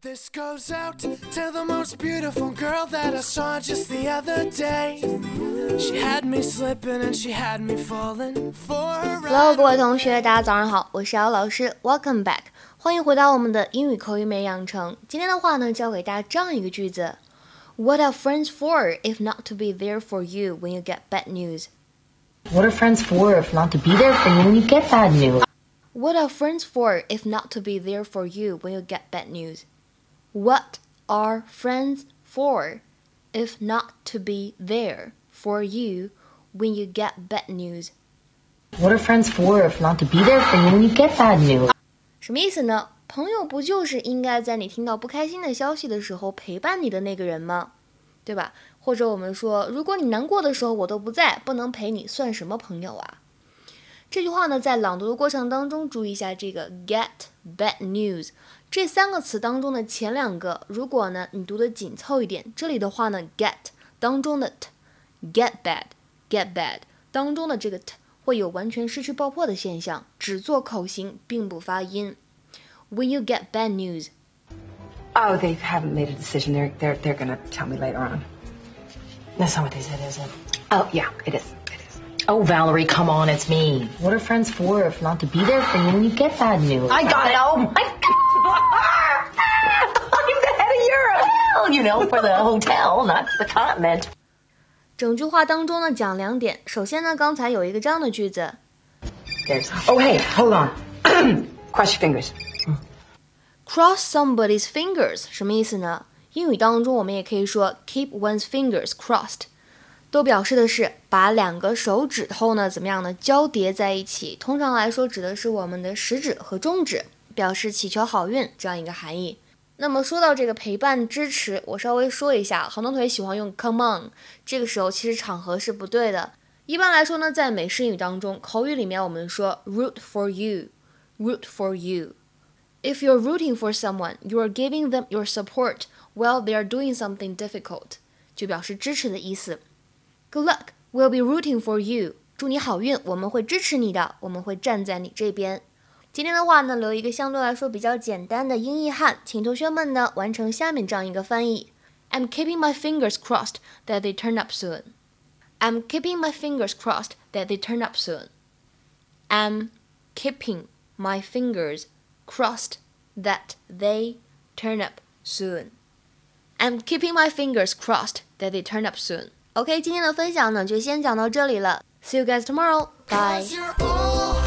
This goes out to the most beautiful girl that I saw just the other day. She had me slipping and she had me falling for her. Hello，各位同学，大家早上好，我是姚老师，Welcome back，欢迎回到我们的英语口语美养成。今天的话呢，教给大家这样一个句子：What are friends for if not to be there for you when you get bad news? What are friends for if not to be there for you when you get bad news? What are friends for if not to be there for you when you get bad news? What are friends for if not to be there for you when you get bad news? What are friends for if not to be there for you when you get bad news? 什么意思呢？朋友不就是应该在你听到不开心的消息的时候陪伴你的那个人吗？对吧？或者我们说，如果你难过的时候我都不在，不能陪你，算什么朋友啊？这句话呢，在朗读的过程当中，注意一下这个 get bad news 这三个词当中的前两个，如果呢你读的紧凑一点，这里的话呢 get 当中的 t get bad get bad 当中的这个 t 会有完全失去爆破的现象，只做口型，并不发音。When you get bad news. Oh, they haven't made a decision. They're they're they're gonna tell me later on. That's not what they said, is it? Oh yeah, it is. Oh, Valerie, come on, it's me. What are friends for if not to be there for you when you get bad news? I got it. Oh my you know, for the hotel, not the continent. 整句话当中呢，讲两点。首先呢，刚才有一个这样的句子 There's. Oh hey, hold on. Cross your fingers.，cross somebody's fingers 什么意思呢？英语当中我们也可以说 keep one's fingers crossed，都表示的是把两个手指头呢怎么样呢交叠在一起。通常来说指的是我们的食指和中指，表示祈求好运这样一个含义。那么说到这个陪伴支持，我稍微说一下，很多同学喜欢用 come on，这个时候其实场合是不对的。一般来说呢，在美式英语当中，口语里面我们说 root for you，root for you。If you're rooting for someone, you are giving them your support while they are doing something difficult，就表示支持的意思。Good luck, we'll be rooting for you。祝你好运，我们会支持你的，我们会站在你这边。今天的话呢，留一个相对来说比较简单的英译汉，请同学们呢完成下面这样一个翻译：I'm keeping my fingers crossed that they turn up soon. I'm keeping my fingers crossed that they turn up soon. I'm keeping my fingers crossed that they turn up soon. I'm keeping my fingers crossed that they turn up soon. OK，今天的分享呢就先讲到这里了。See you guys tomorrow. Bye. Cause you're all